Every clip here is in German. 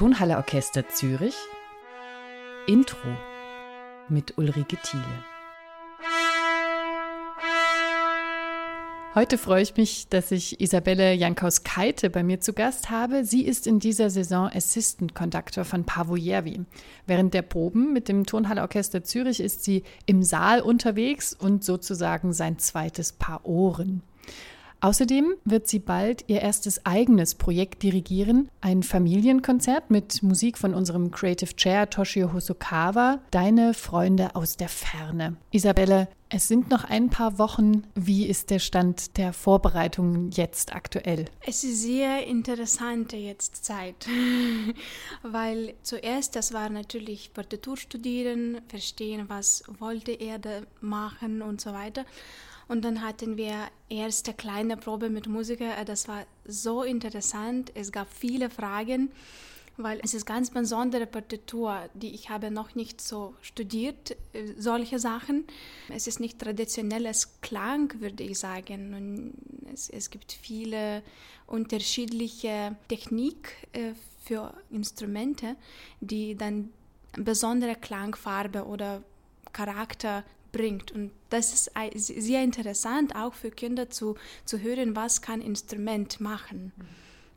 Tonhalle Orchester Zürich Intro mit Ulrike Thiele. Heute freue ich mich, dass ich Isabelle Jankaus-Keite bei mir zu Gast habe. Sie ist in dieser Saison Assistant Conductor von Pavo Järvi. Während der Proben mit dem Tonhalle Orchester Zürich ist sie im Saal unterwegs und sozusagen sein zweites Paar Ohren. Außerdem wird sie bald ihr erstes eigenes Projekt dirigieren, ein Familienkonzert mit Musik von unserem Creative Chair Toshio Hosokawa, Deine Freunde aus der Ferne. Isabelle, es sind noch ein paar Wochen. Wie ist der Stand der Vorbereitungen jetzt aktuell? Es ist sehr interessante jetzt Zeit, weil zuerst das war natürlich Partitur studieren, verstehen, was wollte er machen und so weiter. Und dann hatten wir erste kleine Probe mit Musiker. Äh, das war so interessant. Es gab viele Fragen, weil es ist ganz besondere Partitur, die ich habe noch nicht so studiert, äh, solche Sachen. Es ist nicht traditionelles Klang, würde ich sagen. Und es, es gibt viele unterschiedliche Technik äh, für Instrumente, die dann besondere Klangfarbe oder Charakter bringt. Und das ist sehr interessant, auch für Kinder zu, zu hören, was kann Instrument machen.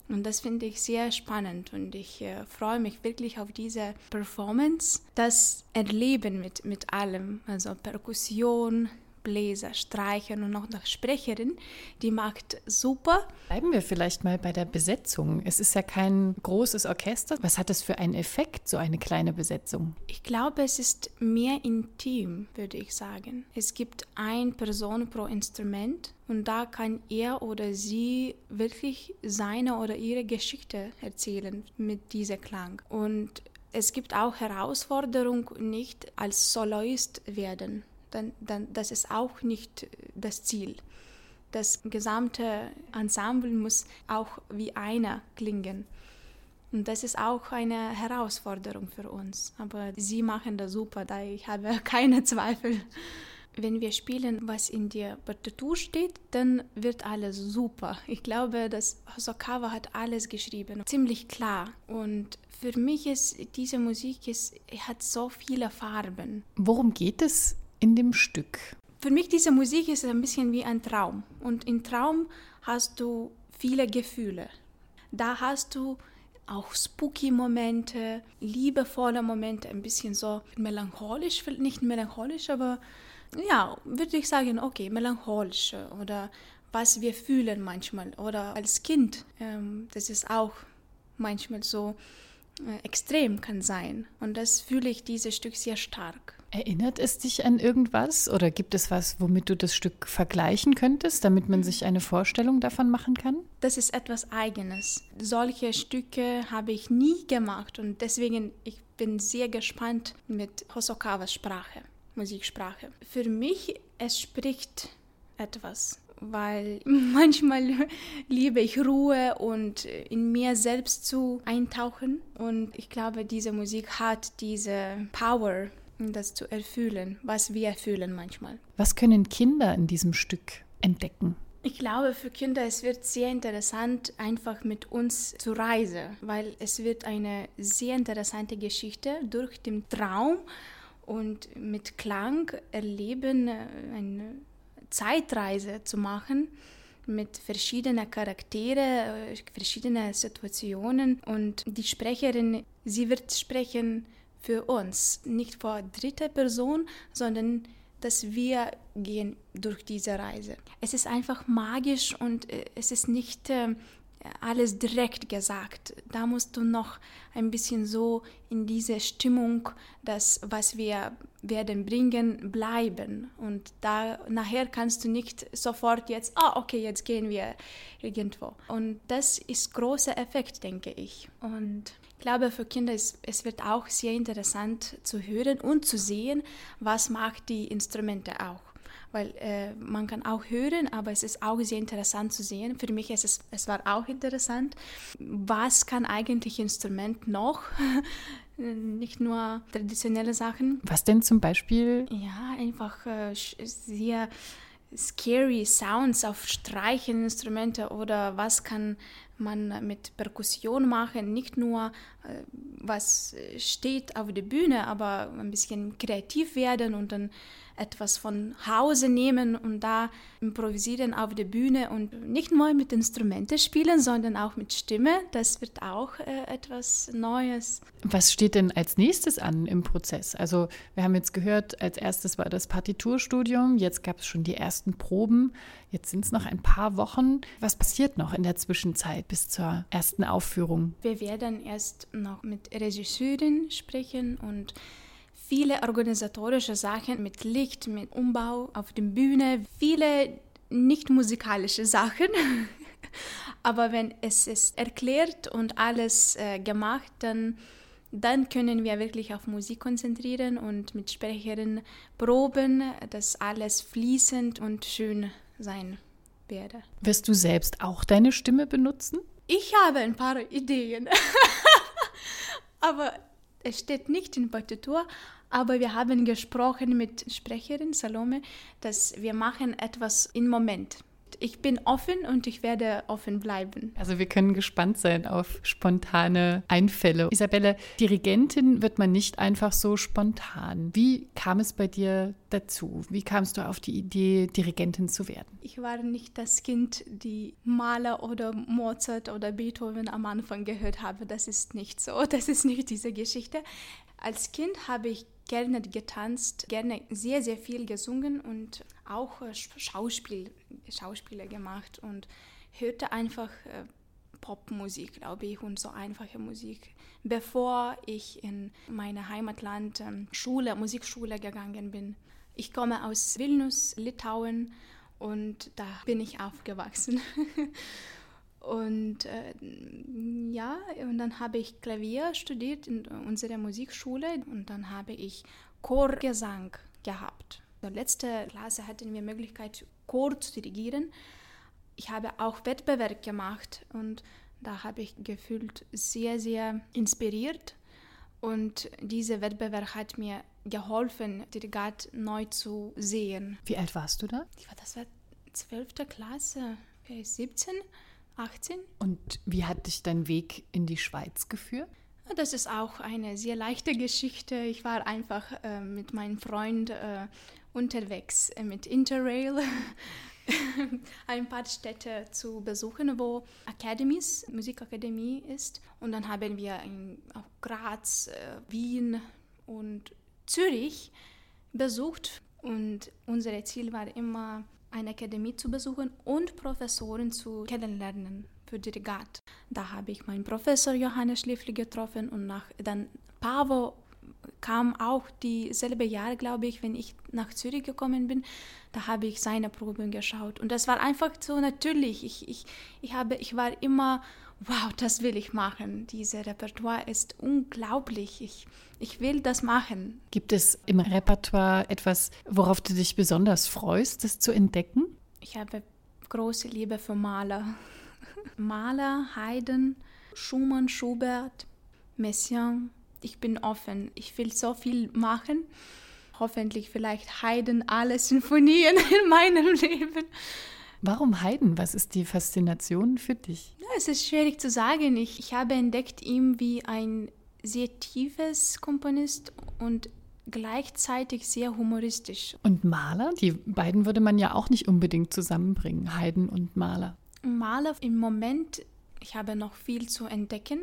Und das finde ich sehr spannend und ich äh, freue mich wirklich auf diese Performance, das Erleben mit, mit allem, also Perkussion, Bläser, Streichern und auch noch Sprecherin. Die macht super. Bleiben wir vielleicht mal bei der Besetzung. Es ist ja kein großes Orchester. Was hat es für einen Effekt, so eine kleine Besetzung? Ich glaube, es ist mehr intim, würde ich sagen. Es gibt eine Person pro Instrument und da kann er oder sie wirklich seine oder ihre Geschichte erzählen mit diesem Klang. Und es gibt auch Herausforderung, nicht als Soloist werden dann, dann das ist auch nicht das Ziel. Das gesamte Ensemble muss auch wie einer klingen. Und das ist auch eine Herausforderung für uns. Aber sie machen das super, da ich habe keine Zweifel. Wenn wir spielen, was in der Partitur steht, dann wird alles super. Ich glaube, dass Hosokawa hat alles geschrieben, ziemlich klar. Und für mich ist diese Musik, ist, hat so viele Farben. Worum geht es in dem Stück? Für mich diese Musik ist ein bisschen wie ein Traum. Und im Traum hast du viele Gefühle. Da hast du auch spooky Momente, liebevolle Momente, ein bisschen so melancholisch, nicht melancholisch, aber ja, würde ich sagen, okay, melancholisch oder was wir fühlen manchmal. Oder als Kind, ähm, das ist auch manchmal so äh, extrem kann sein. Und das fühle ich dieses Stück sehr stark. Erinnert es dich an irgendwas oder gibt es was, womit du das Stück vergleichen könntest, damit man sich eine Vorstellung davon machen kann? Das ist etwas Eigenes. Solche Stücke habe ich nie gemacht und deswegen ich bin sehr gespannt mit Hosokawas Sprache, Musiksprache. Für mich es spricht etwas weil manchmal liebe ich Ruhe und in mir selbst zu eintauchen. Und ich glaube, diese Musik hat diese Power, das zu erfüllen, was wir fühlen manchmal. Was können Kinder in diesem Stück entdecken? Ich glaube, für Kinder es wird sehr interessant, einfach mit uns zu reisen, weil es wird eine sehr interessante Geschichte durch den Traum und mit Klang erleben, äh, eine Zeitreise zu machen mit verschiedenen Charaktere, äh, verschiedenen Situationen und die Sprecherin, sie wird sprechen für uns, nicht vor dritter Person, sondern dass wir gehen durch diese Reise. Es ist einfach magisch und äh, es ist nicht äh, alles direkt gesagt. Da musst du noch ein bisschen so in diese Stimmung, das, was wir werden bringen, bleiben. Und da nachher kannst du nicht sofort jetzt, ah, okay, jetzt gehen wir irgendwo. Und das ist großer Effekt, denke ich. Und ich glaube, für Kinder ist es wird auch sehr interessant zu hören und zu sehen, was macht die Instrumente auch weil äh, man kann auch hören, aber es ist auch sehr interessant zu sehen. Für mich ist es, es war auch interessant, was kann eigentlich Instrument noch, nicht nur traditionelle Sachen. Was denn zum Beispiel? Ja, einfach äh, sehr scary Sounds auf Streichinstrumente oder was kann man mit Perkussion machen, nicht nur äh, was steht auf der Bühne, aber ein bisschen kreativ werden und dann etwas von Hause nehmen und da improvisieren auf der Bühne und nicht nur mit Instrumenten spielen, sondern auch mit Stimme. Das wird auch äh, etwas Neues. Was steht denn als nächstes an im Prozess? Also wir haben jetzt gehört, als erstes war das Partiturstudium, jetzt gab es schon die ersten Proben, jetzt sind es noch ein paar Wochen. Was passiert noch in der Zwischenzeit bis zur ersten Aufführung? Wir werden erst noch mit Regisseurin sprechen und viele organisatorische Sachen mit Licht, mit Umbau auf der Bühne, viele nicht musikalische Sachen. Aber wenn es ist erklärt und alles äh, gemacht, dann, dann können wir wirklich auf Musik konzentrieren und mit Sprecherinnen proben, dass alles fließend und schön sein werde. Wirst du selbst auch deine Stimme benutzen? Ich habe ein paar Ideen. Aber es steht nicht in Partitur, aber wir haben gesprochen mit Sprecherin Salome, dass wir machen etwas im Moment. Ich bin offen und ich werde offen bleiben. Also wir können gespannt sein auf spontane Einfälle. Isabelle, Dirigentin wird man nicht einfach so spontan. Wie kam es bei dir dazu? Wie kamst du auf die Idee, Dirigentin zu werden? Ich war nicht das Kind, die Maler oder Mozart oder Beethoven am Anfang gehört habe. Das ist nicht so. Das ist nicht diese Geschichte. Als Kind habe ich gerne getanzt, gerne sehr, sehr viel gesungen und auch äh, Schauspiel, Schauspieler gemacht und hörte einfach äh, Popmusik, glaube ich, und so einfache Musik. Bevor ich in meine Heimatland ähm, Schule, Musikschule gegangen bin. Ich komme aus Vilnius, Litauen und da bin ich aufgewachsen. Und äh, ja, und dann habe ich Klavier studiert in unserer Musikschule und dann habe ich Chorgesang gehabt. In der letzten Klasse hatten wir Möglichkeit, Chor zu dirigieren. Ich habe auch Wettbewerb gemacht und da habe ich gefühlt sehr, sehr inspiriert. Und dieser Wettbewerb hat mir geholfen, Dirigat neu zu sehen. Wie alt warst du da? Ich war, das war 12. Klasse, 17. 18. Und wie hat dich dein Weg in die Schweiz geführt? Das ist auch eine sehr leichte Geschichte. Ich war einfach äh, mit meinem Freund äh, unterwegs äh, mit Interrail ein paar Städte zu besuchen, wo Academies, Musikakademie ist. Und dann haben wir in auch Graz, äh, Wien und Zürich besucht. Und unser Ziel war immer, eine Akademie zu besuchen und Professoren zu kennenlernen für Dirigat. Da habe ich meinen Professor Johannes Schliffli getroffen und nach, dann Pavo kam auch dieselbe Jahr, glaube ich, wenn ich nach Zürich gekommen bin. Da habe ich seine Proben geschaut und das war einfach so natürlich. Ich, ich, ich, habe, ich war immer wow, das will ich machen. Dieses Repertoire ist unglaublich. Ich, ich will das machen. Gibt es im Repertoire etwas, worauf du dich besonders freust, das zu entdecken? Ich habe große Liebe für Maler. Maler, Haydn, Schumann, Schubert, Messiaen. Ich bin offen. Ich will so viel machen. Hoffentlich vielleicht Haydn alle Sinfonien in meinem Leben. Warum Haydn? Was ist die Faszination für dich? Ja, es ist schwierig zu sagen. Ich, ich habe entdeckt ihn wie ein sehr tiefes Komponist und gleichzeitig sehr humoristisch. Und Maler? Die beiden würde man ja auch nicht unbedingt zusammenbringen, Haydn und Maler. Maler im Moment, ich habe noch viel zu entdecken,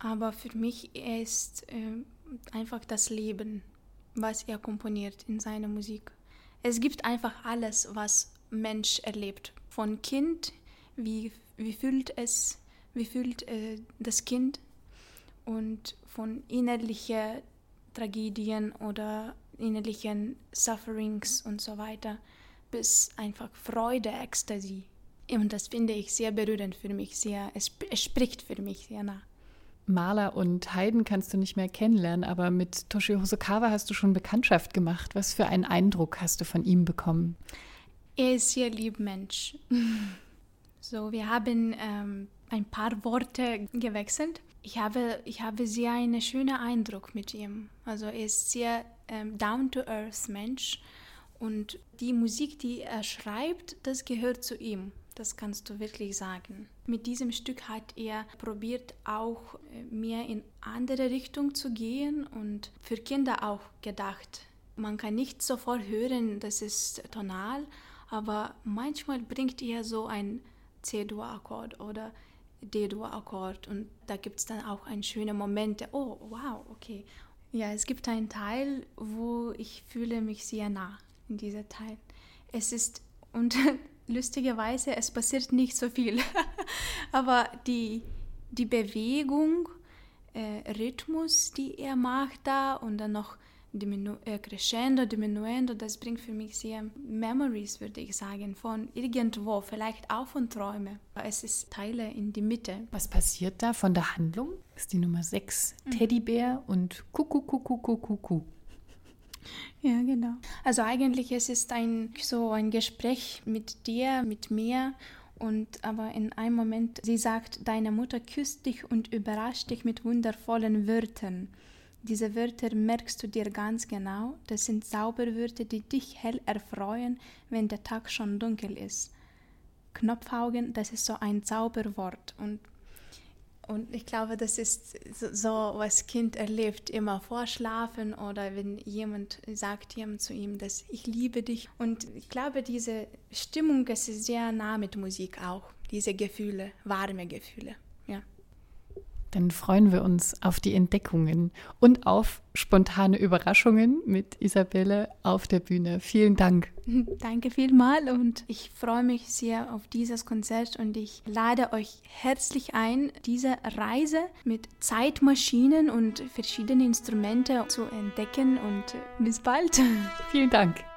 aber für mich ist äh, einfach das Leben, was er komponiert in seiner Musik. Es gibt einfach alles, was Mensch erlebt. Von Kind, wie, wie fühlt es, wie fühlt äh, das Kind und von innerlichen Tragödien oder innerlichen Sufferings und so weiter bis einfach Freude, Ecstasy. Und das finde ich sehr berührend für mich, sehr, es, es spricht für mich sehr nah. Maler und Haydn kannst du nicht mehr kennenlernen, aber mit Toshio Hosokawa hast du schon Bekanntschaft gemacht. Was für einen Eindruck hast du von ihm bekommen? Er ist sehr lieb Mensch. So, wir haben ähm, ein paar Worte gewechselt. Ich habe, ich habe sehr einen schönen Eindruck mit ihm. Also er ist sehr ähm, down-to-earth Mensch Und die Musik, die er schreibt, das gehört zu ihm. Das kannst du wirklich sagen. Mit diesem Stück hat er probiert auch äh, mehr in andere Richtung zu gehen und für Kinder auch gedacht. Man kann nicht sofort hören, das ist tonal, aber manchmal bringt er so ein C-Dur-Akkord oder D-Dur-Akkord und da gibt es dann auch ein schöne Momente. Oh, wow, okay. Ja, es gibt einen Teil, wo ich fühle mich sehr nah in dieser Teil. Es ist und lustigerweise, es passiert nicht so viel, aber die, die Bewegung, äh, Rhythmus, die er macht da und dann noch diminu äh, crescendo, diminuendo, das bringt für mich sehr Memories, würde ich sagen, von irgendwo, vielleicht auch von Träumen. Es ist Teile in die Mitte. Was passiert da von der Handlung? Das ist die Nummer 6, mhm. Teddybär und Kuckuck, Kuckuck, Kuckuck, Kuckuck. Ja, genau. Also eigentlich es ist ein so ein Gespräch mit dir, mit mir und aber in einem Moment sie sagt, deine Mutter küsst dich und überrascht dich mit wundervollen Wörtern. Diese Wörter merkst du dir ganz genau, das sind Zauberwörter, die dich hell erfreuen, wenn der Tag schon dunkel ist. Knopfaugen, das ist so ein Zauberwort und und ich glaube, das ist so, was Kind erlebt, immer vorschlafen oder wenn jemand sagt jemand zu ihm, dass ich liebe dich. Und ich glaube, diese Stimmung ist sehr nah mit Musik auch, diese Gefühle, warme Gefühle. Dann freuen wir uns auf die Entdeckungen und auf spontane Überraschungen mit Isabelle auf der Bühne. Vielen Dank. Danke vielmal und ich freue mich sehr auf dieses Konzert und ich lade euch herzlich ein, diese Reise mit Zeitmaschinen und verschiedenen Instrumenten zu entdecken und bis bald. Vielen Dank.